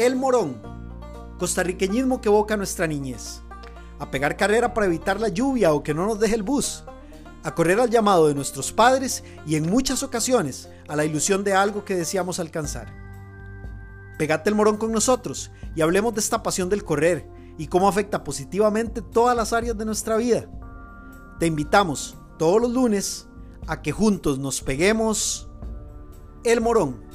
El Morón, costarriqueñismo que evoca nuestra niñez. A pegar carrera para evitar la lluvia o que no nos deje el bus. A correr al llamado de nuestros padres y en muchas ocasiones a la ilusión de algo que deseamos alcanzar. Pegate el morón con nosotros y hablemos de esta pasión del correr y cómo afecta positivamente todas las áreas de nuestra vida. Te invitamos todos los lunes a que juntos nos peguemos el morón.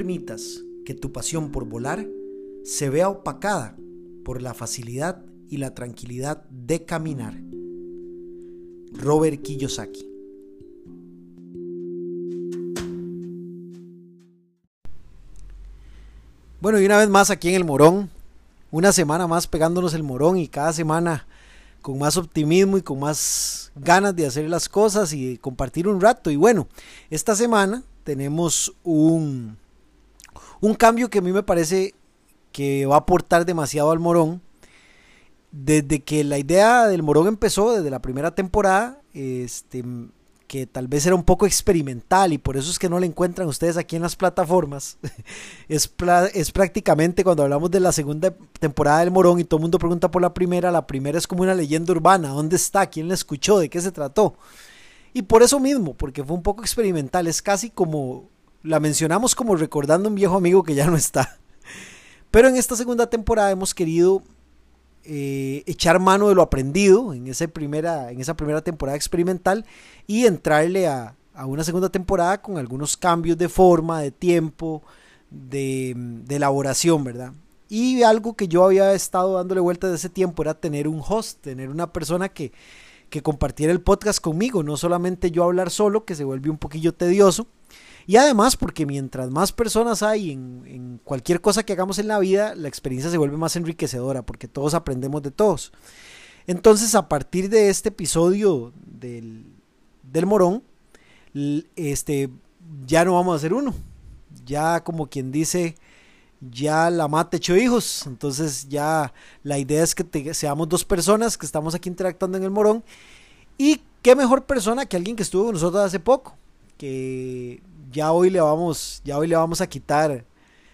Permitas que tu pasión por volar se vea opacada por la facilidad y la tranquilidad de caminar. Robert Kiyosaki Bueno, y una vez más aquí en el Morón, una semana más pegándonos el Morón y cada semana con más optimismo y con más ganas de hacer las cosas y compartir un rato. Y bueno, esta semana tenemos un, un cambio que a mí me parece que va a aportar demasiado al Morón. Desde que la idea del Morón empezó, desde la primera temporada, este, que tal vez era un poco experimental y por eso es que no la encuentran ustedes aquí en las plataformas. es, es prácticamente cuando hablamos de la segunda temporada del Morón y todo el mundo pregunta por la primera, la primera es como una leyenda urbana, ¿dónde está? ¿Quién la escuchó? ¿De qué se trató? Y por eso mismo, porque fue un poco experimental, es casi como, la mencionamos como recordando a un viejo amigo que ya no está. Pero en esta segunda temporada hemos querido eh, echar mano de lo aprendido en esa, primera, en esa primera temporada experimental y entrarle a, una segunda temporada con algunos cambios de forma, de tiempo, de, elaboración, ¿verdad? Y algo que yo había estado dándole vuelta de ese tiempo era tener un host, tener una persona que, que compartiera el podcast conmigo, no solamente yo hablar solo, que se vuelve un poquillo tedioso, y además porque mientras más personas hay en, cualquier cosa que hagamos en la vida, la experiencia se vuelve más enriquecedora porque todos aprendemos de todos. Entonces a partir de este episodio del, del morón, este, ya no vamos a hacer uno. Ya como quien dice, ya la mate echó hijos. Entonces ya la idea es que seamos dos personas que estamos aquí interactuando en el morón. Y qué mejor persona que alguien que estuvo con nosotros hace poco. Que ya hoy le vamos, ya hoy le vamos a quitar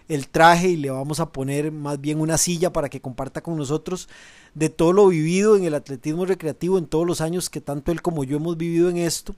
el traje y le vamos a poner más bien una silla para que comparta con nosotros de todo lo vivido en el atletismo recreativo en todos los años que tanto él como yo hemos vivido en esto.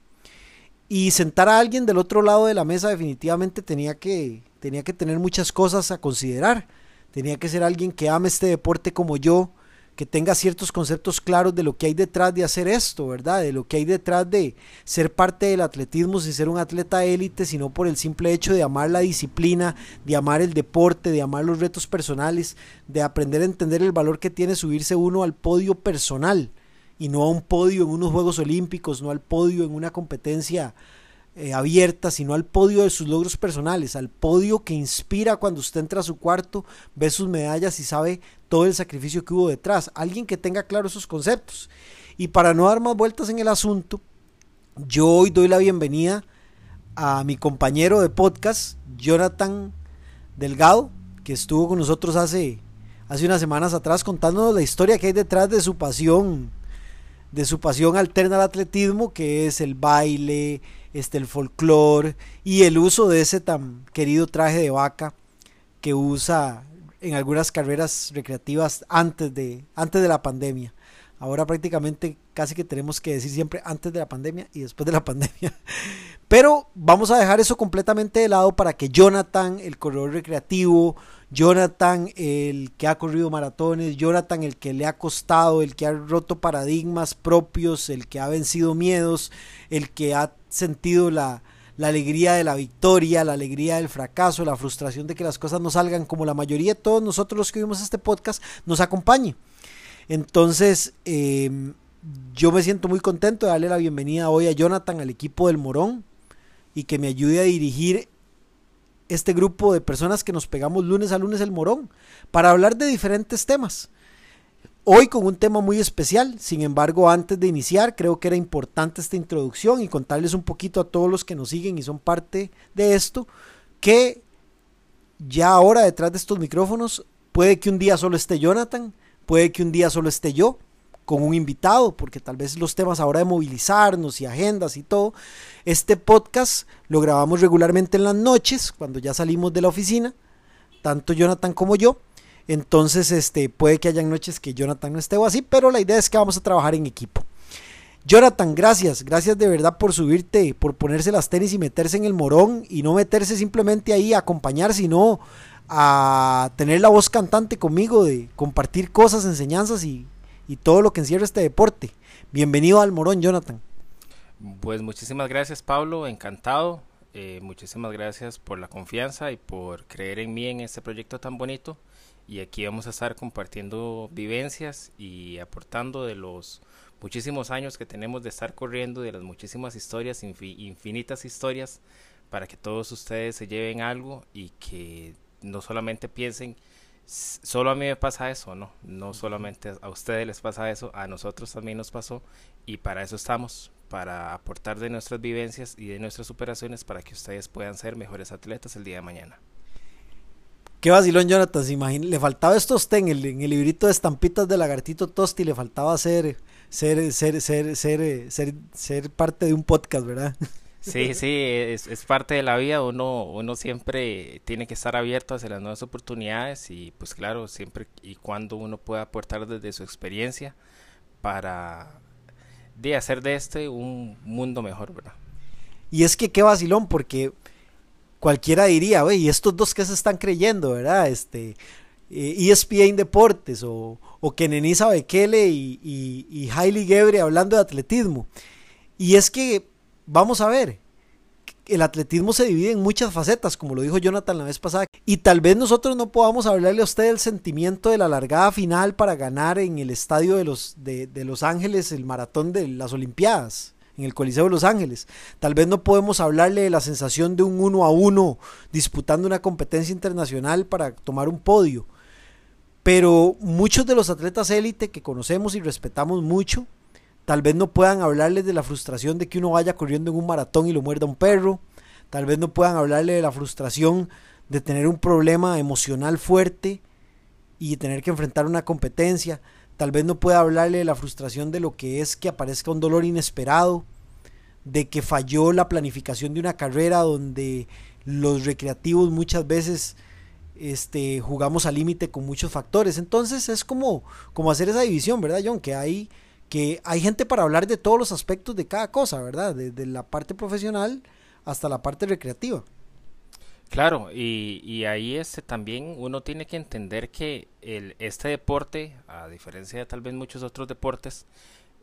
Y sentar a alguien del otro lado de la mesa definitivamente tenía que, tenía que tener muchas cosas a considerar. Tenía que ser alguien que ame este deporte como yo, que tenga ciertos conceptos claros de lo que hay detrás de hacer esto, ¿verdad? De lo que hay detrás de ser parte del atletismo sin ser un atleta élite, sino por el simple hecho de amar la disciplina, de amar el deporte, de amar los retos personales, de aprender a entender el valor que tiene subirse uno al podio personal y no a un podio en unos Juegos Olímpicos, no al podio en una competencia eh, abierta, sino al podio de sus logros personales, al podio que inspira cuando usted entra a su cuarto, ve sus medallas y sabe todo el sacrificio que hubo detrás. Alguien que tenga claro esos conceptos. Y para no dar más vueltas en el asunto, yo hoy doy la bienvenida a mi compañero de podcast, Jonathan Delgado, que estuvo con nosotros hace, hace unas semanas atrás contándonos la historia que hay detrás de su pasión, de su pasión alterna al atletismo, que es el baile, este, el folclore y el uso de ese tan querido traje de vaca que usa en algunas carreras recreativas antes de, antes de la pandemia. Ahora prácticamente casi que tenemos que decir siempre antes de la pandemia y después de la pandemia. Pero vamos a dejar eso completamente de lado para que Jonathan, el corredor recreativo, Jonathan, el que ha corrido maratones, Jonathan, el que le ha costado, el que ha roto paradigmas propios, el que ha vencido miedos, el que ha sentido la, la alegría de la victoria, la alegría del fracaso, la frustración de que las cosas no salgan como la mayoría de todos nosotros los que vimos este podcast nos acompañe. Entonces, em, yo me siento muy contento de darle la bienvenida hoy a Jonathan al equipo del Morón y que me ayude a dirigir este grupo de personas que nos pegamos lunes a lunes el Morón para hablar de diferentes temas. Hoy con un tema muy especial, sin embargo, antes de iniciar, creo que era importante esta introducción y contarles un poquito a todos los que nos siguen y son parte de esto, que ya ahora detrás de estos micrófonos puede que un día solo esté Jonathan, puede que un día solo esté yo con un invitado, porque tal vez los temas ahora de movilizarnos y agendas y todo, este podcast lo grabamos regularmente en las noches, cuando ya salimos de la oficina, tanto Jonathan como yo. Entonces, este, puede que hayan noches que Jonathan no esté o así, pero la idea es que vamos a trabajar en equipo. Jonathan, gracias, gracias de verdad por subirte, por ponerse las tenis y meterse en el morón y no meterse simplemente ahí a acompañar, sino a tener la voz cantante conmigo, de compartir cosas, enseñanzas y todo lo que encierra este deporte. Bienvenido al Morón, Jonathan. Pues muchísimas gracias, Pablo, encantado. Eh, muchísimas gracias por la confianza y por creer en mí en este proyecto tan bonito. Y aquí vamos a estar compartiendo vivencias y aportando de los muchísimos años que tenemos de estar corriendo, de las muchísimas historias, infinitas historias, para que todos ustedes se lleven algo y que no solamente piensen solo a mí me pasa eso, ¿no? No solamente a ustedes les pasa eso, a nosotros también nos pasó y para eso estamos, para aportar de nuestras vivencias y de nuestras superaciones para que ustedes puedan ser mejores atletas el día de mañana. Qué vacilón, Jonathan. Se le faltaba estos ten en el, librito de estampitas de lagartito Tosti, le faltaba ser, ser, ser, ser, ser, ser, ser parte de un podcast, ¿verdad? Sí, sí, es, es, parte de la vida, uno, uno siempre tiene que estar abierto hacia las nuevas oportunidades y pues claro, siempre y cuando uno pueda aportar desde su experiencia para de hacer de este un mundo mejor, ¿verdad? Y es que qué vacilón, porque cualquiera diría, güey, ¿y estos dos que se están creyendo, verdad? Este, ESPN eh, e Deportes o, o Kenenisa Bekele y, y, y Hailey Gebre hablando de atletismo. Y es que vamos a ver, el atletismo se divide en muchas facetas, como lo dijo Jonathan la vez pasada, y tal vez nosotros no podamos hablarle a usted del sentimiento de la largada final para ganar en el estadio de Los, de, los Ángeles el maratón de las Olimpiadas, en el Coliseo de Los Ángeles. Tal vez no podemos hablarle de la sensación de un uno a uno disputando una competencia internacional para tomar un podio. Pero muchos de los atletas élite que conocemos y respetamos mucho, Tal vez no puedan hablarles de la frustración de que uno vaya corriendo en un maratón y lo muerda un perro. Tal vez no puedan hablarle de la frustración de tener un problema emocional fuerte y tener que enfrentar una competencia. Tal vez no pueda hablarle de la frustración de lo que es que aparezca un dolor inesperado, de que falló la planificación de una carrera donde los recreativos muchas veces este, jugamos al límite con muchos factores. Entonces es como, como hacer esa división, ¿verdad, John? Que hay que hay gente para hablar de todos los aspectos de cada cosa, ¿verdad? Desde la parte profesional hasta la parte recreativa. Claro, y, y ahí este, también uno tiene que entender que el, este deporte, a diferencia de tal vez muchos otros deportes,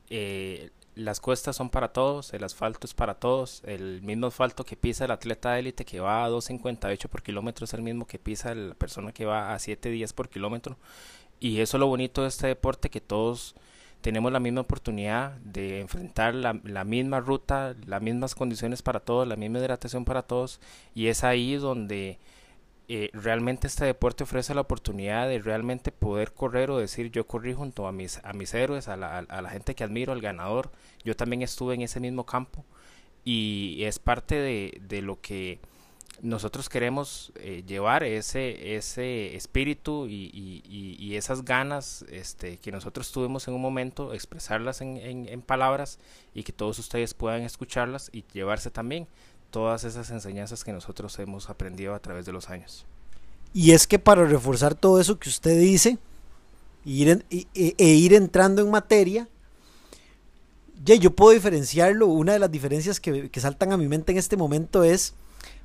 eh, las cuestas son para todos, el asfalto es para todos, el mismo asfalto que pisa el atleta élite que va a 2.58 por kilómetro es el mismo que pisa la persona que va a 7.10 por kilómetro. Y eso es lo bonito de este deporte, que todos tenemos la misma oportunidad de enfrentar la, misma ruta, las mismas condiciones para todos, la misma hidratación para todos y es ahí donde eh, realmente este deporte ofrece la oportunidad de realmente poder correr o decir yo corrí junto a mis, a mis héroes, a la, a la gente que admiro, al ganador, yo también estuve en ese mismo campo y es parte de, de lo que nosotros queremos eh, llevar ese, ese espíritu y, y, esas ganas este, que nosotros tuvimos en un momento, expresarlas en, en, palabras y que todos ustedes puedan escucharlas y llevarse también todas esas enseñanzas que nosotros hemos aprendido a través de los años. Y es que para reforzar todo eso que usted dice ir e, e, ir entrando en materia, ya yo puedo diferenciarlo. Una de las diferencias que, que saltan a mi mente en este momento es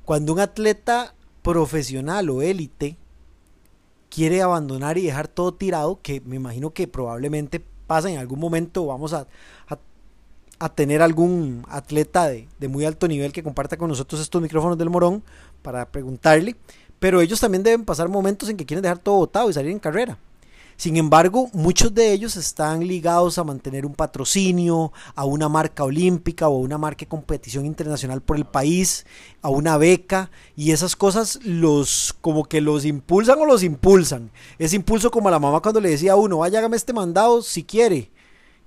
cuando un atleta profesional o élite quiere abandonar y dejar todo tirado, que me imagino que probablemente pasa en algún momento, vamos a, a, tener algún atleta de, de, muy alto nivel que comparta con nosotros estos micrófonos del Morón para preguntarle, pero ellos también deben pasar momentos en que quieren dejar todo botado y salir en carrera. Sin embargo, muchos de ellos están ligados a mantener un patrocinio, a una marca olímpica o a una marca de competición internacional por el país, a una beca y esas cosas los como que los impulsan o los impulsan. Ese impulso como a la mamá cuando le decía a uno, vaya hágame este mandado si quiere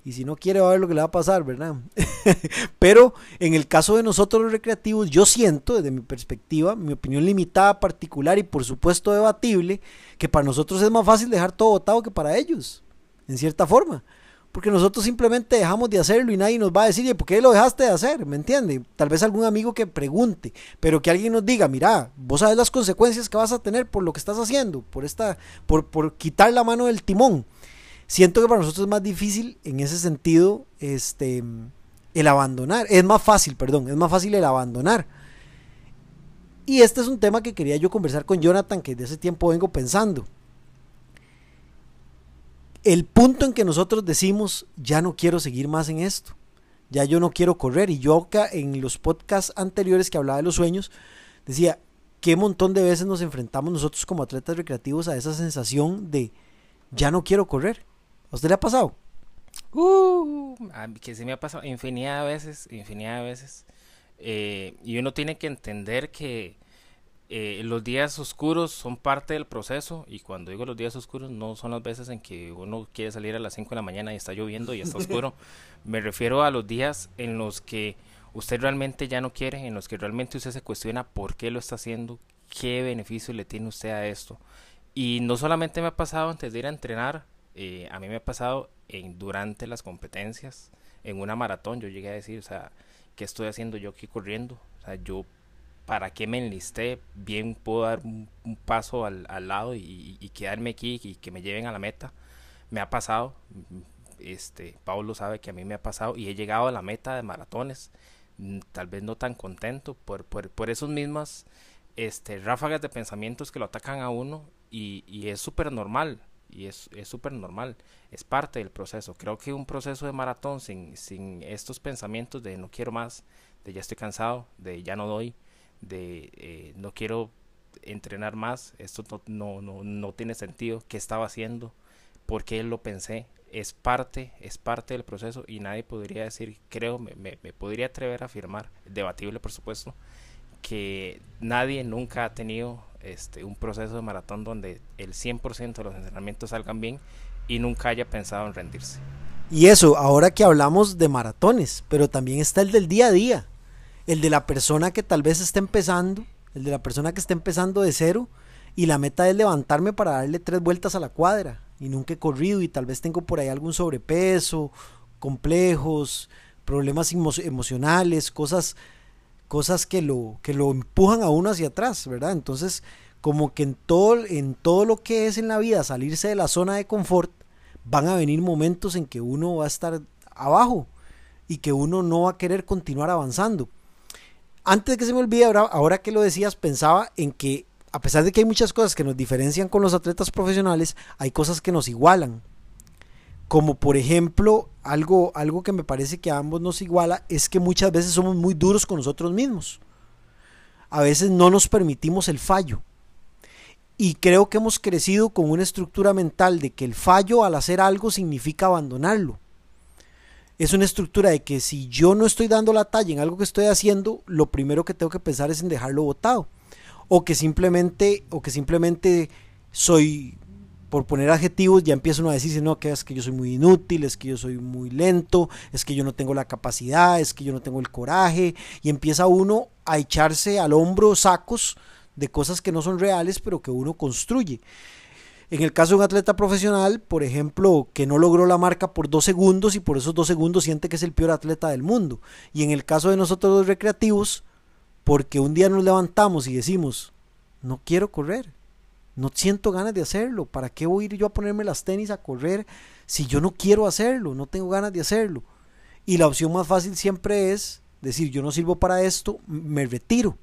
y si no quiere va a ver lo que le va a pasar, ¿verdad? Pero en el caso de nosotros los recreativos, yo siento desde mi perspectiva, mi opinión limitada, particular y por supuesto debatible, que para nosotros es más fácil dejar todo votado que para ellos. en cierta forma. Porque nosotros simplemente dejamos de hacerlo y nadie nos va a decir, ¿por qué lo dejaste de hacer? ¿Me entiende? Tal vez algún amigo que pregunte, pero que alguien nos diga, mira, vos sabes las consecuencias que vas a tener por lo que estás haciendo, por, esta, por, por quitar la mano del timón. Siento que para nosotros es más difícil en ese sentido este, el abandonar. Es más fácil, perdón, es más fácil el abandonar. Y este es un tema que quería yo conversar con Jonathan, que desde ese tiempo vengo pensando el punto en que nosotros decimos, ya no quiero seguir más en esto, ya yo no quiero correr. Y yo acá en los podcasts anteriores que hablaba de los sueños, decía, qué montón de veces nos enfrentamos nosotros como atletas recreativos a esa sensación de, ya no quiero correr. ¿A usted le ha pasado? Uh, que se me ha pasado infinidad de veces, infinidad de veces. Eh, y uno tiene que entender que eh, los días oscuros son parte del proceso y cuando digo los días oscuros no son las veces en que uno quiere salir a las 5 de la mañana y está lloviendo y está oscuro. Me refiero a los días en los que usted realmente ya no quiere, en los que realmente usted se cuestiona por qué lo está haciendo, qué beneficio le tiene usted a esto. Y no solamente me ha pasado antes de ir a entrenar, eh, a mí me ha pasado en, durante las competencias, en una maratón, yo llegué a decir, o sea, ¿qué estoy haciendo yo aquí corriendo? O sea, yo para qué me enlisté, bien puedo dar un, paso al, lado y, quedarme aquí y que me lleven a la meta. Me ha pasado, este, Pablo sabe que a mí me ha pasado y he llegado a la meta de maratones, mm, tal vez no tan contento por, por, por esos mismas este, ráfagas de pensamientos que lo atacan a uno y, y es súper normal. Y es súper normal, es parte del proceso. Creo que un proceso de maratón sin, sin estos pensamientos de no quiero más, de ya estoy cansado, de ya no doy, de eh, no quiero entrenar más, esto no, no, no, tiene sentido, qué estaba haciendo, por qué lo pensé, es parte, es parte del proceso y nadie podría decir, creo, me, me, podría atrever a afirmar, debatible por supuesto, que nadie nunca ha tenido este, un proceso de maratón donde el 100% de los entrenamientos salgan bien y nunca haya pensado en rendirse. Y eso, ahora que hablamos de maratones, pero también está el del día a día el de la persona que tal vez está empezando, el de la persona que está empezando de cero y la meta es levantarme para darle tres vueltas a la cuadra y nunca he corrido y tal vez tengo por ahí algún sobrepeso, complejos, problemas emocionales, cosas cosas que lo que lo empujan a uno hacia atrás, ¿verdad? Entonces, como que en todo en todo lo que es en la vida salirse de la zona de confort, van a venir momentos en que uno va a estar abajo y que uno no va a querer continuar avanzando. Antes de que se me olvide, ahora, ahora que lo decías, pensaba en que a pesar de que hay muchas cosas que nos diferencian con los atletas profesionales, hay cosas que nos igualan. Como por ejemplo, algo, algo que me parece que a ambos nos iguala es que muchas veces somos muy duros con nosotros mismos. A veces no nos permitimos el fallo. Y creo que hemos crecido con una estructura mental de que el fallo al hacer algo significa abandonarlo es una estructura de que si yo no estoy dando la talla en algo que estoy haciendo, lo primero que tengo que pensar es en dejarlo botado. O que simplemente, o que simplemente soy, por poner adjetivos, ya empiezo a decir, no, que es que yo soy muy inútil, es que yo soy muy lento, es que yo no tengo la capacidad, es que yo no tengo el coraje, y empieza uno a echarse al hombro sacos de cosas que no son reales, pero que uno construye. En el caso de un atleta profesional, por ejemplo, que no logró la marca por dos segundos y por esos dos segundos siente que es el peor atleta del mundo. Y en el caso de nosotros los recreativos, porque un día nos levantamos y decimos, no quiero correr, no siento ganas de hacerlo, ¿para qué voy a ir yo a ponerme las tenis a correr si yo no quiero hacerlo, no tengo ganas de hacerlo? Y la opción más fácil siempre es decir, yo no sirvo para esto, me retiro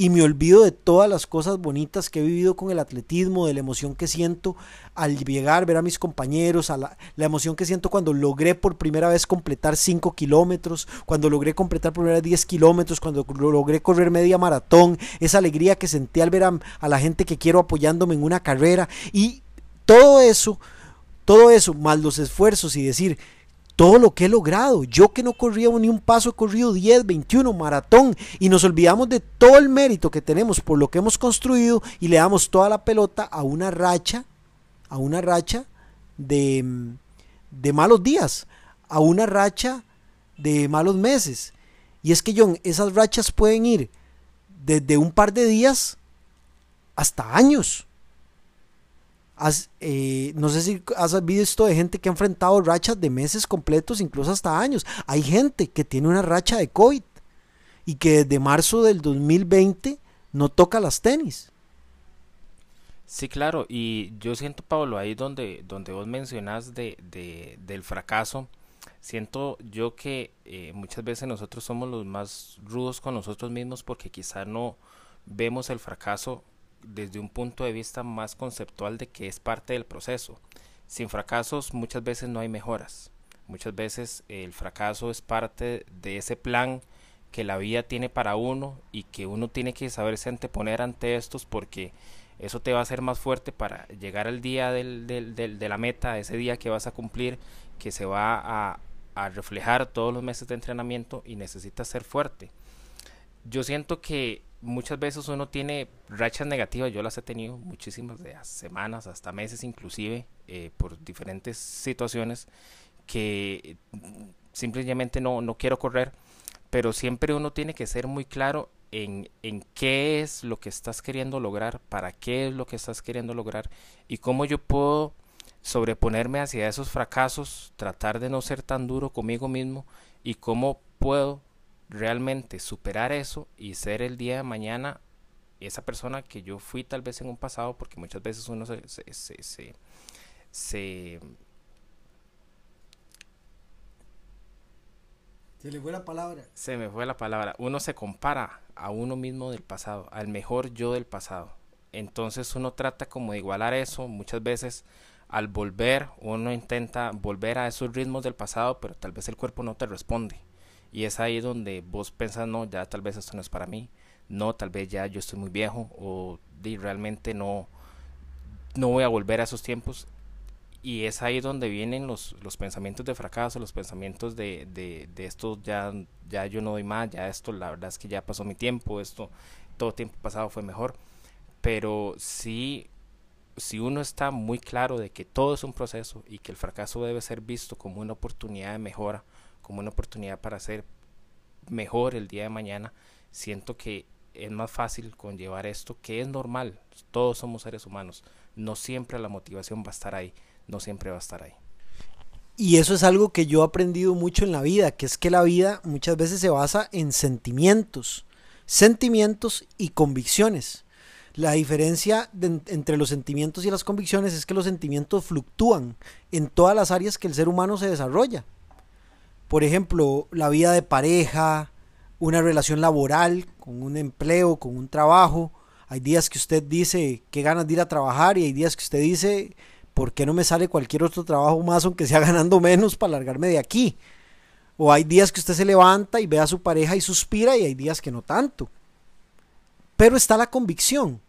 y me olvido de todas las cosas bonitas que he vivido con el atletismo, de la emoción que siento al llegar, ver a mis compañeros, la, emoción que siento cuando logré por primera vez completar 5 kilómetros, cuando logré completar por primera vez 10 kilómetros, cuando logré correr media maratón, esa alegría que sentí al ver a, a la gente que quiero apoyándome en una carrera. Y todo eso, todo eso, más los esfuerzos y decir, todo lo que he logrado. Yo que no corría ni un paso, he corrido 10, 21, maratón. Y nos olvidamos de todo el mérito que tenemos por lo que hemos construido y le damos toda la pelota a una racha, a una racha de, de malos días, a una racha de malos meses. Y es que, John, esas rachas pueden ir desde un par de días hasta años eh, no sé si has visto de gente que ha enfrentado rachas de meses completos, incluso hasta años. Hay gente que tiene una racha de COVID y que desde marzo del 2020 no toca las tenis. Sí, claro, y yo siento, Pablo, ahí donde, donde vos mencionas de, del fracaso, siento yo que eh, muchas veces nosotros somos los más rudos con nosotros mismos porque quizá no vemos el fracaso desde un punto de vista más conceptual de que es parte del proceso. Sin fracasos muchas veces no hay mejoras. Muchas veces el fracaso es parte de ese plan que la vida tiene para uno y que uno tiene que saberse anteponer ante estos porque eso te va a hacer más fuerte para llegar al día del, del, de la meta, ese día que vas a cumplir, que se va a, a reflejar todos los meses de entrenamiento y necesitas ser fuerte. Yo siento que muchas veces uno tiene rachas negativas, yo las he tenido muchísimas, de semanas hasta meses inclusive, eh, por diferentes situaciones que simplemente no, no quiero correr, pero siempre uno tiene que ser muy claro en, en, qué es lo que estás queriendo lograr, para qué es lo que estás queriendo lograr y cómo yo puedo sobreponerme hacia esos fracasos, tratar de no ser tan duro conmigo mismo y cómo puedo realmente superar eso y ser el día de mañana esa persona que yo fui tal vez en un pasado, porque muchas veces uno se, se, se, se Se le fue la palabra. Se me fue la palabra. Uno se compara a uno mismo del pasado, al mejor yo del pasado. Entonces uno trata como de igualar eso. Muchas veces al volver, uno intenta volver a esos ritmos del pasado, pero tal vez el cuerpo no te responde. Y es ahí donde vos pensás, no, ya tal vez esto no es para mí, no, tal vez ya yo estoy muy viejo o realmente no, no voy a volver a esos tiempos. Y es ahí donde vienen los, los pensamientos de fracaso, los pensamientos de, de, de esto ya, ya yo no doy más, ya esto la verdad es que ya pasó mi tiempo, esto todo tiempo pasado fue mejor. Pero sí, si uno está muy claro de que todo es un proceso y que el fracaso debe ser visto como una oportunidad de mejora, como una oportunidad para ser mejor el día de mañana, siento que es más fácil conllevar esto, que es normal, todos somos seres humanos, no siempre la motivación va a estar ahí, no siempre va a estar ahí. Y eso es algo que yo he aprendido mucho en la vida, que es que la vida muchas veces se basa en sentimientos, sentimientos y convicciones. La diferencia entre los sentimientos y las convicciones es que los sentimientos fluctúan en todas las áreas que el ser humano se desarrolla por ejemplo, la vida de pareja, una relación laboral, con un empleo, con un trabajo. Hay días que usted dice que ganas de ir a trabajar y hay días que usted dice, ¿por qué no me sale cualquier otro trabajo más aunque sea ganando menos para largarme de aquí? O hay días que usted se levanta y ve a su pareja y suspira y hay días que no tanto. Pero está la convicción,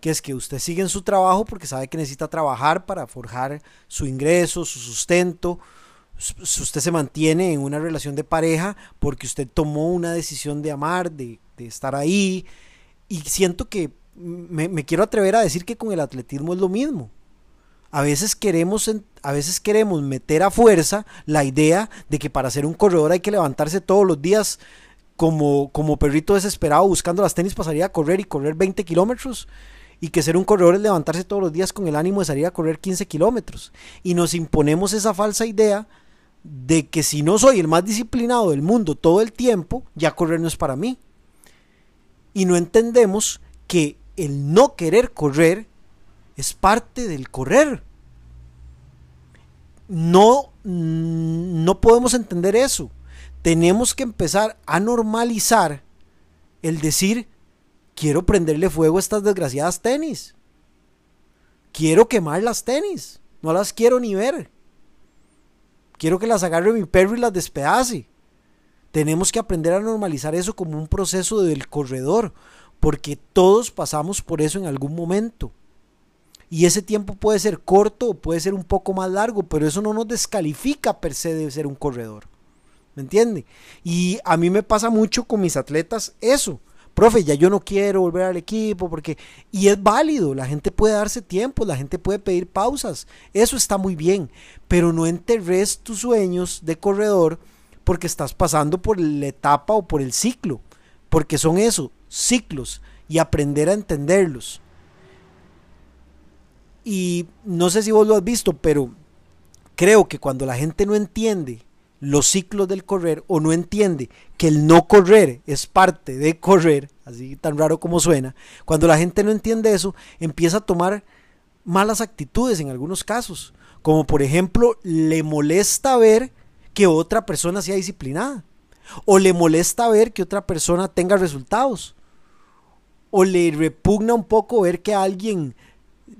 que es que usted sigue en su trabajo porque sabe que necesita trabajar para forjar su ingreso, su sustento, usted se mantiene en una relación de pareja porque usted tomó una decisión de amar, de, estar ahí. Y siento que me, quiero atrever a decir que con el atletismo es lo mismo. A veces queremos, a veces queremos meter a fuerza la idea de que para ser un corredor hay que levantarse todos los días como, como perrito desesperado buscando las tenis para salir a correr y correr 20 kilómetros y que ser un corredor es levantarse todos los días con el ánimo de salir a correr 15 kilómetros. Y nos imponemos esa falsa idea de que si no soy el más disciplinado del mundo todo el tiempo, ya correr no es para mí. Y no entendemos que el no querer correr es parte del correr. No, no podemos entender eso. Tenemos que empezar a normalizar el decir, quiero prenderle fuego a estas desgraciadas tenis. Quiero quemar las tenis. No las quiero ni ver. Quiero que las agarre mi perro y las despedace. Tenemos que aprender a normalizar eso como un proceso del corredor, porque todos pasamos por eso en algún momento. Y ese tiempo puede ser corto o puede ser un poco más largo, pero eso no nos descalifica per se de ser un corredor. ¿Me entiende? Y a mí me pasa mucho con mis atletas eso profe, ya yo no quiero volver al equipo porque... Y es válido, la gente puede darse tiempo, la gente puede pedir pausas, eso está muy bien, pero no enterres tus sueños de corredor porque estás pasando por la etapa o por el ciclo, porque son eso, ciclos, y aprender a entenderlos. Y no sé si vos lo has visto, pero creo que cuando la gente no entiende los ciclos del correr o no entiende que el no correr es parte de correr, así tan raro como suena, cuando la gente no entiende eso, empieza a tomar malas actitudes en algunos casos, como por ejemplo le molesta ver que otra persona sea disciplinada, o le molesta ver que otra persona tenga resultados, o le repugna un poco ver que alguien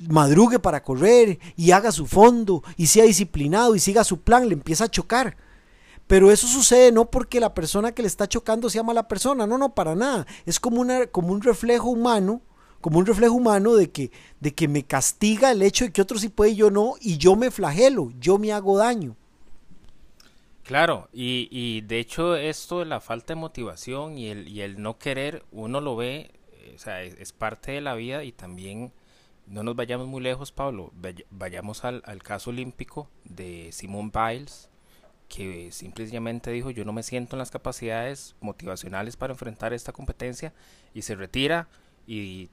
madrugue para correr y haga su fondo y sea disciplinado y siga su plan, le empieza a chocar. Pero eso sucede no porque la persona que le está chocando sea mala persona, no, no, para nada. Es como, una, como un reflejo humano, como un reflejo humano de que, de que me castiga el hecho de que otro sí puede y yo no, y yo me flagelo, yo me hago daño. Claro, y, y de hecho esto de la falta de motivación y el, y el no querer, uno lo ve, eh, o sea, es, parte de la vida y también no nos vayamos muy lejos, Pablo, vayamos al, al caso olímpico de Simone Biles, que simplemente dijo yo no me siento en las capacidades motivacionales para enfrentar esta competencia y se retira y,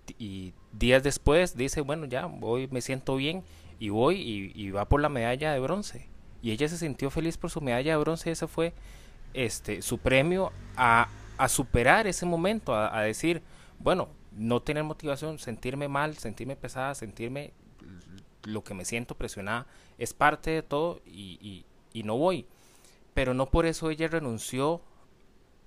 días después dice bueno ya hoy me siento bien y voy y, va por la medalla de bronce y ella se sintió feliz por su medalla de bronce y ese fue este su premio a, a superar ese momento a, decir bueno no tener motivación sentirme mal sentirme pesada sentirme lo que me siento presionada es parte de todo y, y no voy pero no por eso ella renunció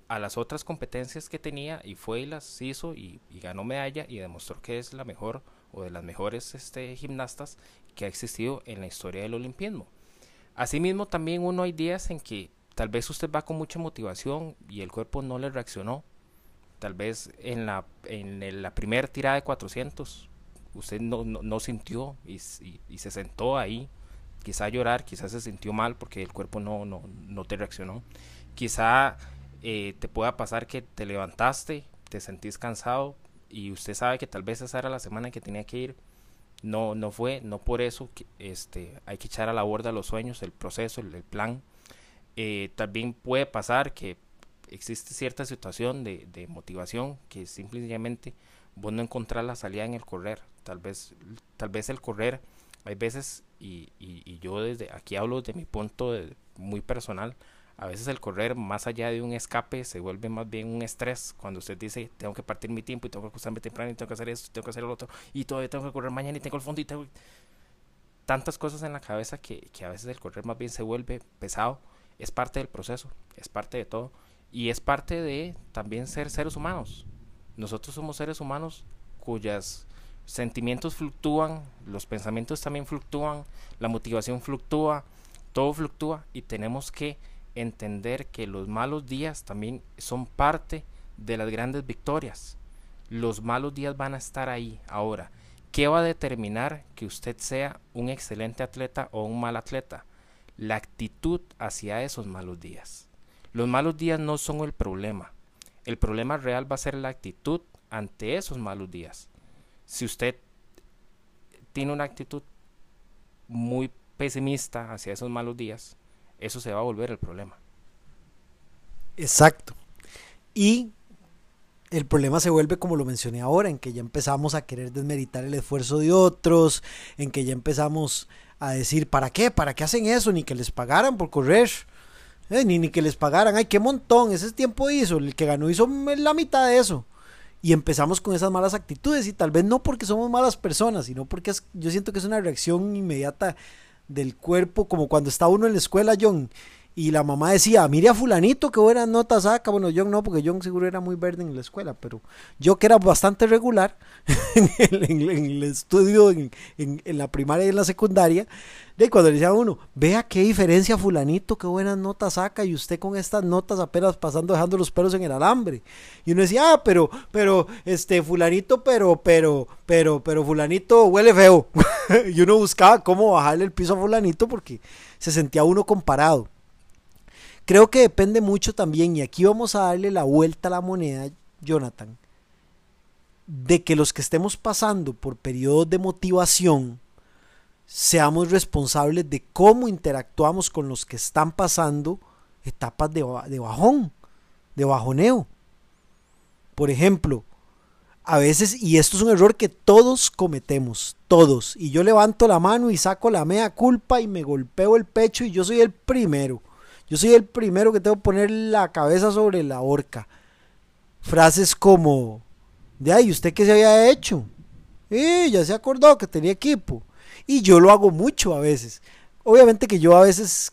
a las otras competencias que tenía y fue y las hizo y, ganó medalla y demostró que es la mejor o de las mejores este, gimnastas que ha existido en la historia del olimpismo. Asimismo, también uno hay días en que tal vez usted va con mucha motivación y el cuerpo no le reaccionó. Tal vez en la, en la primera tirada de 400 usted no, no, sintió y, y se sentó ahí quizá llorar, quizás se sintió mal porque el cuerpo no, no, no te reaccionó. Quizá eh, te pueda pasar que te levantaste, te sentís cansado y usted sabe que tal vez esa era la semana que tenía que ir. No, no fue, no por eso que, este, hay que echar a la borda los sueños, el proceso, el, plan. Eh, también puede pasar que existe cierta situación de, motivación que simplemente vos no encontrar la salida en el correr. Tal vez, tal vez el correr hay veces, y, y, yo desde aquí hablo de mi punto muy personal, a veces el correr más allá de un escape se vuelve más bien un estrés cuando usted dice tengo que partir mi tiempo y tengo que acostarme temprano y tengo que hacer esto, tengo que hacer lo otro y todavía tengo que correr mañana y tengo el fondo y tengo tantas cosas en la cabeza que a veces el correr más bien se vuelve pesado. Es parte del proceso, es parte de todo y es parte de también ser seres humanos. Nosotros somos seres humanos cuyas sentimientos fluctúan, los pensamientos también fluctúan, la motivación fluctúa, todo fluctúa y tenemos que entender que los malos días también son parte de las grandes victorias. Los malos días van a estar ahí. Ahora, ¿qué va a determinar que usted sea un excelente atleta o un mal atleta? La actitud hacia esos malos días. Los malos días no son el problema. El problema real va a ser la actitud ante esos malos días si usted tiene una actitud muy pesimista hacia esos malos días, eso se va a volver el problema. Exacto. Y el problema se vuelve como lo mencioné ahora, en que ya empezamos a querer desmeritar el esfuerzo de otros, en que ya empezamos a decir, ¿para qué? ¿Para qué hacen eso? Ni que les pagaran por correr. Eh, ni, ni que les pagaran. Ay, qué montón. Ese tiempo hizo. El que ganó hizo la mitad de eso y empezamos con esas malas actitudes y tal vez no porque somos malas personas, sino porque yo siento que es una reacción inmediata del cuerpo, como cuando está uno en la escuela, John, y la mamá decía, mire a fulanito que buenas notas saca. Bueno, John no, porque John seguro era muy verde en la escuela, pero yo que era bastante regular en, el, estudio, en, la primaria y en la secundaria, de cuando le decía a uno, vea qué diferencia fulanito, qué buenas notas saca, y usted con estas notas apenas pasando, dejando los pelos en el alambre. Y uno decía, ah, pero, pero, este, fulanito, pero, pero, pero, pero, fulanito huele feo. y uno buscaba cómo bajarle el piso a fulanito porque se sentía uno comparado. Creo que depende mucho también, y aquí vamos a darle la vuelta a la moneda, Jonathan, de que los que estemos pasando por periodos de motivación seamos responsables de cómo interactuamos con los que están pasando etapas de, bajón, de bajoneo. Por ejemplo, a veces, y esto es un error que todos cometemos, todos, y yo levanto la mano y saco la mea culpa y me golpeo el pecho y yo soy el primero. Yo soy el primero que tengo que poner la cabeza sobre la horca. Frases como, de ahí, ¿usted qué se había hecho? Eh, ya se acordó que tenía equipo. Y yo lo hago mucho a veces. Obviamente que yo a veces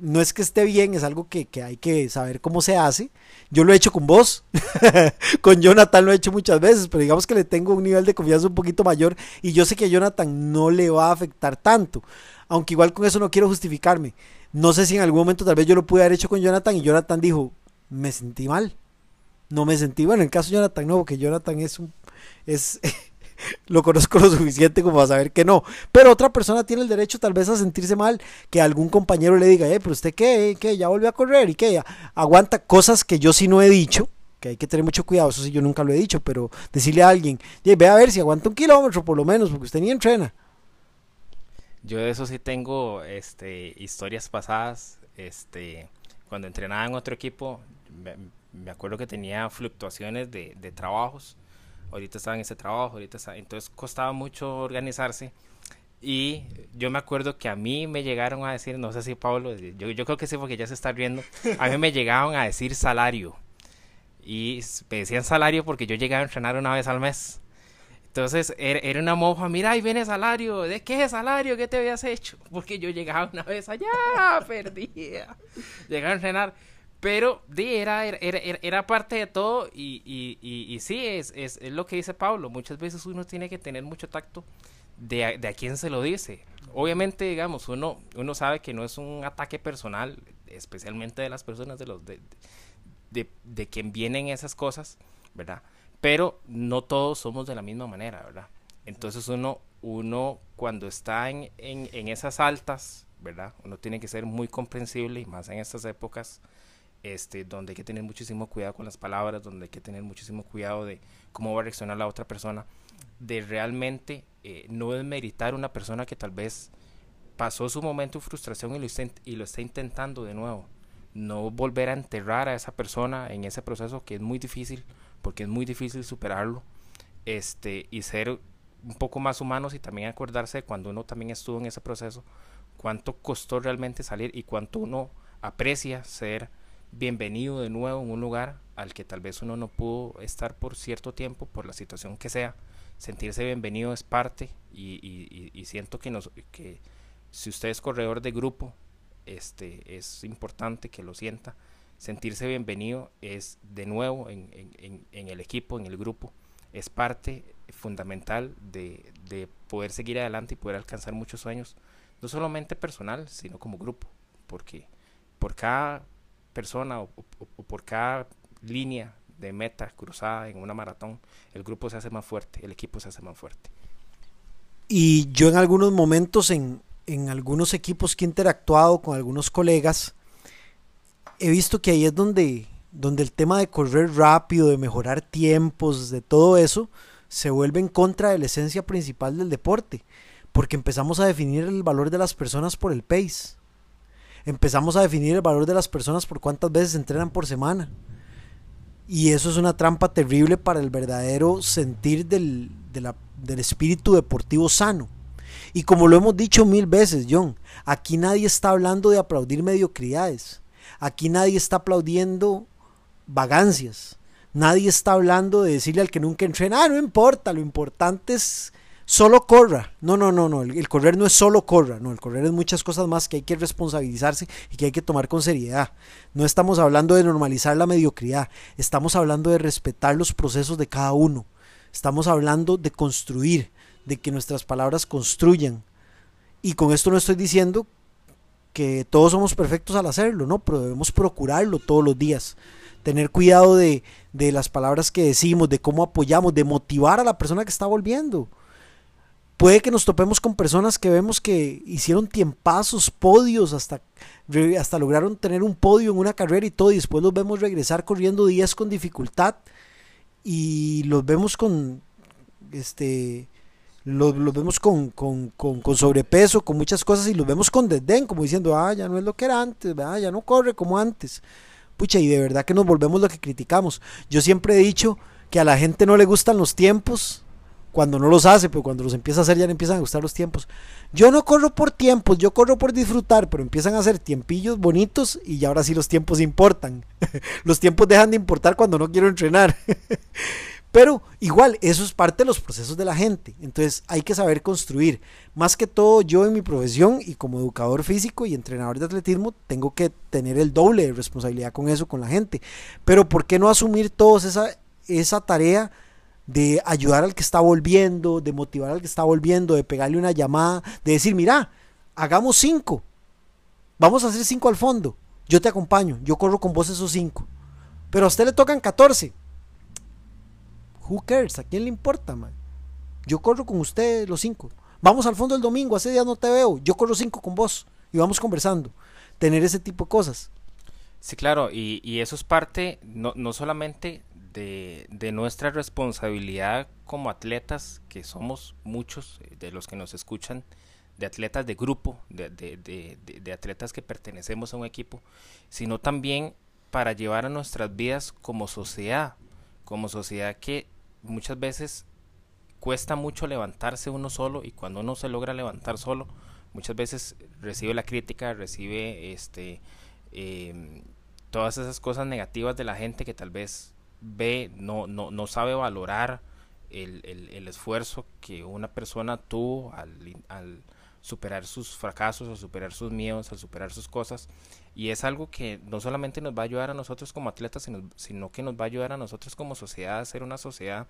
no es que esté bien, es algo que, que hay que saber cómo se hace. Yo lo he hecho con vos, con Jonathan lo he hecho muchas veces, pero digamos que le tengo un nivel de confianza un poquito mayor y yo sé que a Jonathan no le va a afectar tanto. Aunque igual con eso no quiero justificarme. No sé si en algún momento tal vez yo lo pude haber hecho con Jonathan y Jonathan dijo, me sentí mal. No me sentí, bueno, en el caso de Jonathan no, porque Jonathan es un... Es, lo conozco lo suficiente como para saber que no. Pero otra persona tiene el derecho tal vez a sentirse mal, que algún compañero le diga, eh, pero usted qué, qué, ya volvió a correr y qué, aguanta cosas que yo sí no he dicho, que hay que tener mucho cuidado, eso sí yo nunca lo he dicho, pero decirle a alguien, ve a ver si aguanta un kilómetro por lo menos, porque usted ni entrena. Yo de eso sí tengo este, historias pasadas, este, cuando entrenaba en otro equipo, me, acuerdo que tenía fluctuaciones de, de trabajos ahorita estaba en ese trabajo, ahorita estaba, entonces costaba mucho organizarse. Y yo me acuerdo que a mí me llegaron a decir, no sé si Pablo, yo, yo creo que sí porque ya se está riendo, a mí me llegaban a decir salario. Y me decían salario porque yo llegaba a entrenar una vez al mes. Entonces era, una moja, mira, ahí viene salario, ¿de qué es salario? ¿Qué te habías hecho? Porque yo llegaba una vez allá, perdía. Llegaba a entrenar. Pero di, era, era, era, parte de todo y, y, y, sí, es, es, es, lo que dice Pablo. Muchas veces uno tiene que tener mucho tacto de a, de a quién se lo dice. Obviamente, digamos, uno, uno sabe que no es un ataque personal, especialmente de las personas de los de, de, de quien vienen esas cosas, ¿verdad? Pero no todos somos de la misma manera, ¿verdad? Entonces uno, uno cuando está en, en, esas altas, ¿verdad? Uno tiene que ser muy comprensible y más en estas épocas este, donde hay que tener muchísimo cuidado con las palabras, donde hay que tener muchísimo cuidado de cómo va a reaccionar la otra persona, de realmente eh, no desmeritar una persona que tal vez pasó su momento de frustración y lo, y lo está intentando de nuevo. No volver a enterrar a esa persona en ese proceso que es muy difícil, porque es muy difícil superarlo, este, y ser un poco más humanos y también acordarse cuando uno también estuvo en ese proceso, cuánto costó realmente salir y cuánto uno aprecia ser bienvenido de nuevo en un lugar al que tal vez uno no pudo estar por cierto tiempo, por la situación que sea. Sentirse bienvenido es parte y, siento que, nos, que si usted es corredor de grupo, este, es importante que lo sienta. Sentirse bienvenido es de nuevo en, en, el equipo, en el grupo, es parte fundamental de, de poder seguir adelante y poder alcanzar muchos sueños, no solamente personal, sino como grupo, porque por cada persona o, por cada línea de meta cruzada en una maratón, el grupo se hace más fuerte, el equipo se hace más fuerte. Y yo en algunos momentos, en, en algunos equipos que he interactuado con algunos colegas, he visto que ahí es donde, donde el tema de correr rápido, de mejorar tiempos, de todo eso, se vuelve en contra de la esencia principal del deporte, porque empezamos a definir el valor de las personas por el pace empezamos a definir el valor de las personas por cuántas veces entrenan por semana. Y eso es una trampa terrible para el verdadero sentir del, del espíritu deportivo sano. Y como lo hemos dicho mil veces, John, aquí nadie está hablando de aplaudir mediocridades. Aquí nadie está aplaudiendo vagancias. Nadie está hablando de decirle al que nunca entrena, ah, no importa, lo importante es solo corra. No, no, no, no. El, correr no es solo corra. No, el correr es muchas cosas más que hay que responsabilizarse y que hay que tomar con seriedad. No estamos hablando de normalizar la mediocridad. Estamos hablando de respetar los procesos de cada uno. Estamos hablando de construir, de que nuestras palabras construyan. Y con esto no estoy diciendo que todos somos perfectos al hacerlo, no, pero debemos procurarlo todos los días. Tener cuidado de, de las palabras que decimos, de cómo apoyamos, de motivar a la persona que está volviendo Puede que nos topemos con personas que vemos que hicieron tiempazos, podios, hasta, hasta lograron tener un podio en una carrera y todo, y después los vemos regresar corriendo días con dificultad y los vemos con este los, vemos con, con, con, sobrepeso, con muchas cosas y los vemos con desdén, como diciendo, ah, ya no es lo que era antes, ya no corre como antes. Pucha, y de verdad que nos volvemos lo que criticamos. Yo siempre he dicho que a la gente no le gustan los tiempos cuando no los hace, pero cuando los empieza a hacer ya le empiezan a gustar los tiempos. Yo no corro por tiempos, yo corro por disfrutar, pero empiezan a hacer tiempillos bonitos y ya ahora sí los tiempos importan. los tiempos dejan de importar cuando no quiero entrenar. pero igual, eso es parte de los procesos de la gente. Entonces hay que saber construir. Más que todo yo en mi profesión y como educador físico y entrenador de atletismo, tengo que tener el doble de responsabilidad con eso, con la gente. Pero ¿por qué no asumir todos esa, esa tarea? de ayudar al que está volviendo, de motivar al que está volviendo, de pegarle una llamada, de decir, mira, hagamos cinco, vamos a hacer cinco al fondo, yo te acompaño, yo corro con vos esos cinco, pero a usted le tocan 14. Who cares? ¿A quién le importa, man? Yo corro con usted los cinco. Vamos al fondo el domingo, hace días no te veo, yo corro cinco con vos y vamos conversando. Tener ese tipo de cosas. Sí, claro, y, y eso es parte no, no solamente de, nuestra responsabilidad como atletas, que somos muchos eh, de los que nos escuchan, de atletas de grupo, de, atletas que pertenecemos a un equipo, sino también para llevar a nuestras vidas como sociedad, como sociedad que muchas veces cuesta mucho levantarse uno solo y cuando uno se logra levantar solo, muchas veces recibe la crítica, recibe este em, todas esas cosas negativas de la gente que tal vez ve, no, no, no sabe valorar el, el, esfuerzo que una persona tuvo al, superar sus fracasos, al superar sus miedos, al superar sus cosas. Y es algo que no solamente nos va a ayudar a nosotros como atletas, sino, sino que nos va a ayudar a nosotros como sociedad a ser una sociedad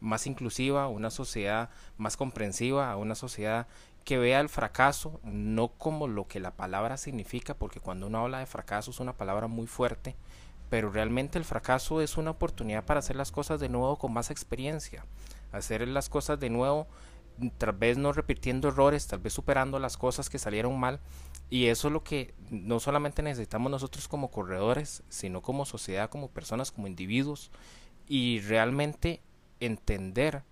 más inclusiva, una sociedad más comprensiva, una sociedad que vea el fracaso no como lo que la palabra significa, porque cuando uno habla de fracaso es una palabra muy fuerte, pero realmente el fracaso es una oportunidad para hacer las cosas de nuevo con más experiencia, hacer las cosas de nuevo, tal vez no repitiendo errores, tal vez superando las cosas que salieron mal, y eso es lo que no solamente necesitamos nosotros como corredores, sino como sociedad, como personas, como individuos, y realmente entender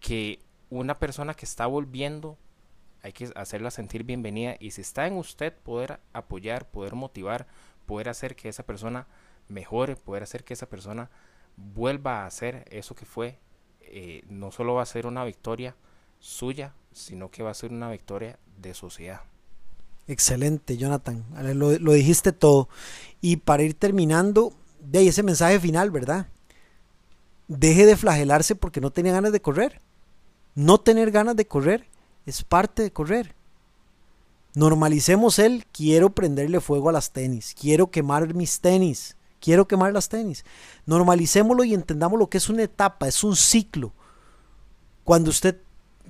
que una persona que está volviendo hay que hacerla sentir bienvenida. Y si está en usted poder apoyar, poder motivar, poder hacer que esa persona mejore, poder hacer que esa persona vuelva a hacer eso que fue, eh, no solo va a ser una victoria suya, sino que va a ser una victoria de sociedad. Excelente, Jonathan. Lo, dijiste todo. Y para ir terminando, de ahí ese mensaje final, ¿verdad? Deje de flagelarse porque no tenía ganas de correr. No tener ganas de correr es parte de correr. Normalicemos el quiero prenderle fuego a las tenis, quiero quemar mis tenis, quiero quemar las tenis. Normalicémoslo y entendamos lo que es una etapa, es un ciclo. Cuando usted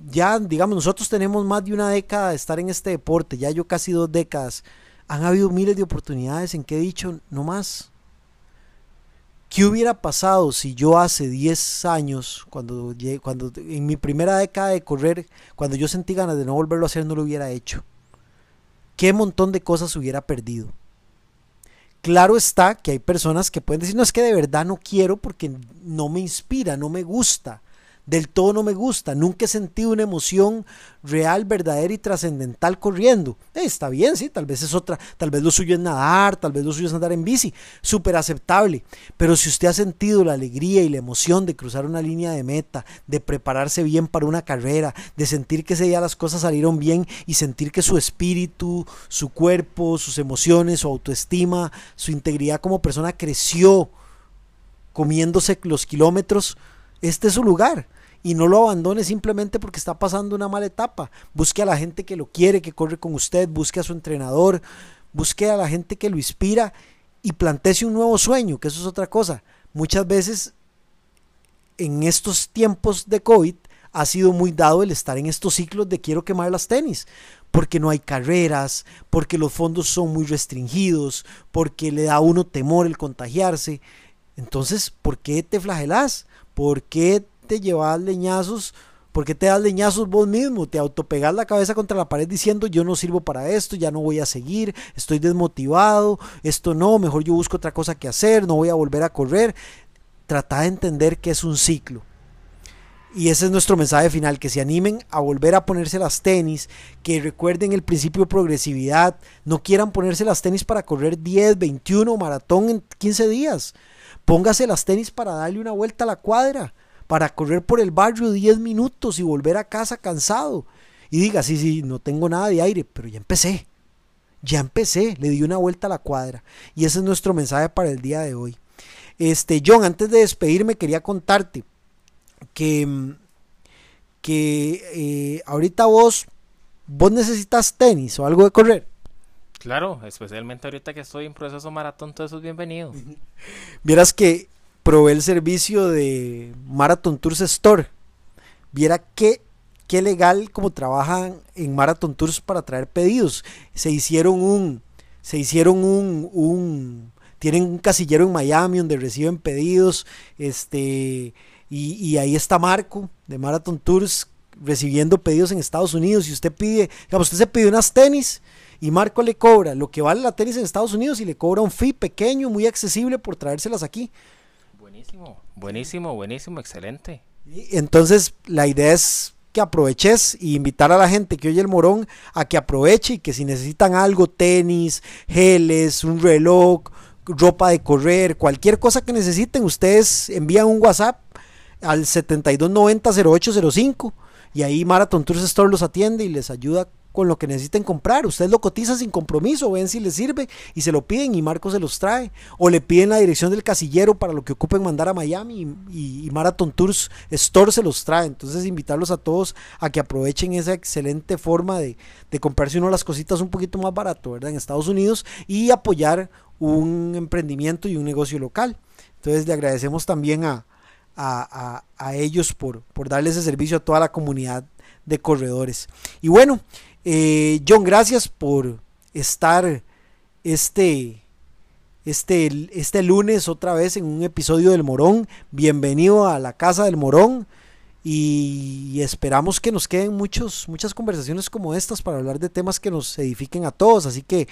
ya, digamos, nosotros tenemos más de una década de estar en este deporte, ya yo casi dos décadas, han habido miles de oportunidades en que he dicho, no más. ¿Qué hubiera pasado si yo hace 10 años, cuando, cuando en mi primera década de correr, cuando yo sentí ganas de no volverlo a hacer, no lo hubiera hecho? ¿Qué montón de cosas hubiera perdido? Claro está que hay personas que pueden decir, no es que de verdad no quiero porque no me inspira, no me gusta del todo no me gusta, nunca he sentido una emoción real, verdadera y trascendental corriendo. Eh, está bien, sí, tal vez es otra, tal vez lo suyo es nadar, tal vez lo suyo es andar en bici, súper aceptable. Pero si usted ha sentido la alegría y la emoción de cruzar una línea de meta, de prepararse bien para una carrera, de sentir que ese día las cosas salieron bien y sentir que su espíritu, su cuerpo, sus emociones, su autoestima, su integridad como persona creció comiéndose los kilómetros, este es su lugar y no lo abandone simplemente porque está pasando una mala etapa. Busque a la gente que lo quiere, que corre con usted, busque a su entrenador, busque a la gente que lo inspira y planteese un nuevo sueño, que eso es otra cosa. Muchas veces en estos tiempos de COVID ha sido muy dado el estar en estos ciclos de quiero quemar las tenis, porque no hay carreras, porque los fondos son muy restringidos, porque le da a uno temor el contagiarse. Entonces, ¿por qué te flagelas? ¿Por qué te llevas leñazos? ¿Por qué te das leñazos vos mismo? Te autopegas la cabeza contra la pared diciendo yo no sirvo para esto, ya no voy a seguir, estoy desmotivado, esto no, mejor yo busco otra cosa que hacer, no voy a volver a correr. Trata de entender que es un ciclo. Y ese es nuestro mensaje final, que se animen a volver a ponerse las tenis, que recuerden el principio de progresividad, no quieran ponerse las tenis para correr 10, 21 maratón en 15 días. Póngase las tenis para darle una vuelta a la cuadra, para correr por el barrio 10 minutos y volver a casa cansado. Y diga, sí, sí, no tengo nada de aire, pero ya empecé. Ya empecé, le di una vuelta a la cuadra. Y ese es nuestro mensaje para el día de hoy. Este, John, antes de despedirme, quería contarte que, que eh, ahorita vos, vos necesitas tenis o algo de correr. Claro, especialmente ahorita que estoy en proceso maratón, todo eso es bienvenido. Vieras que probé el servicio de Marathon Tours Store. Viera qué, qué legal como trabajan en Marathon Tours para traer pedidos. Se hicieron un, se hicieron un, un tienen un casillero en Miami donde reciben pedidos, este, y, ahí está Marco de Marathon Tours recibiendo pedidos en Estados Unidos. Y usted pide, digamos, usted se pide unas tenis y Marco le cobra lo que vale la tenis en Estados Unidos y le cobra un fee pequeño, muy accesible por traérselas aquí. Buenísimo, buenísimo, buenísimo, excelente. entonces la idea es que aproveches y invitar a la gente que oye el morón a que aproveche y que si necesitan algo, tenis, geles, un reloj, ropa de correr, cualquier cosa que necesiten, ustedes envían un WhatsApp al 7290-0805 y ahí Marathon Tours Store los atiende y les ayuda con lo que necesiten comprar. Ustedes lo cotizan sin compromiso, ven si les sirve y se lo piden y Marco se los trae. O le piden la dirección del casillero para lo que ocupen mandar a Miami y, Marathon Tours Store se los trae. Entonces invitarlos a todos a que aprovechen esa excelente forma de, de comprarse uno las cositas un poquito más barato, ¿verdad? En Estados Unidos y apoyar un emprendimiento y un negocio local. Entonces le agradecemos también a, a, ellos por, por darle ese servicio a toda la comunidad de corredores. Y bueno, eh, John, gracias por estar este, este, este lunes otra vez en un episodio del Morón. Bienvenido a la casa del Morón. Y esperamos que nos queden muchos, muchas conversaciones como estas para hablar de temas que nos edifiquen a todos. Así que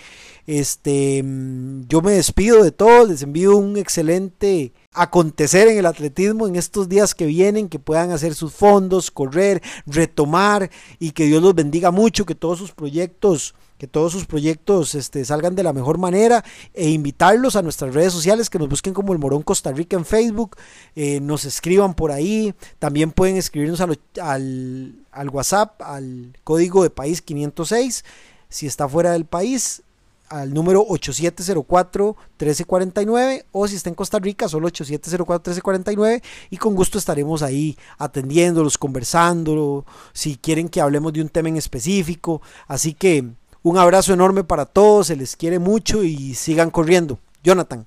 este, mm, yo me despido de todos, les envío un excelente acontecer en el atletismo en estos días que vienen, que puedan hacer sus fondos, correr, retomar y que Dios los bendiga mucho, que todos sus proyectos que todos sus proyectos este, salgan de la mejor manera e invitarlos a nuestras redes sociales, que nos busquen como el Morón Costa Rica en Facebook, eh, nos escriban por ahí, también pueden escribirnos al, WhatsApp, al código de país 506, si está fuera del país, al número 8704-1349 o si está en Costa Rica, solo 8704-1349 y con gusto estaremos ahí atendiéndolos, conversando, si quieren que hablemos de un tema en específico. Así que un abrazo enorme para todos, se les quiere mucho y sigan corriendo. Jonathan.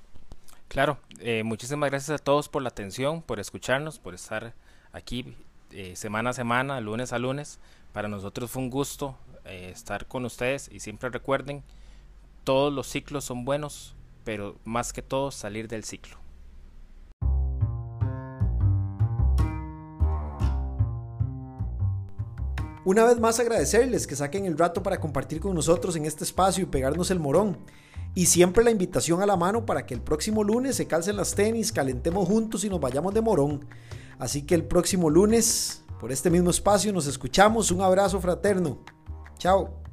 Claro, eh, muchísimas gracias a todos por la atención, por escucharnos, por estar aquí eh, semana a semana, lunes a lunes. Para nosotros fue un gusto eh, estar con ustedes y siempre recuerden, todos los ciclos son buenos, pero más que todo salir del ciclo. Una vez más agradecerles que saquen el rato para compartir con nosotros en este espacio y pegarnos el morón. Y siempre la invitación a la mano para que el próximo lunes se calcen las tenis, calentemos juntos y nos vayamos de morón. Así que el próximo lunes, por este mismo espacio, nos escuchamos. Un abrazo fraterno. Chao.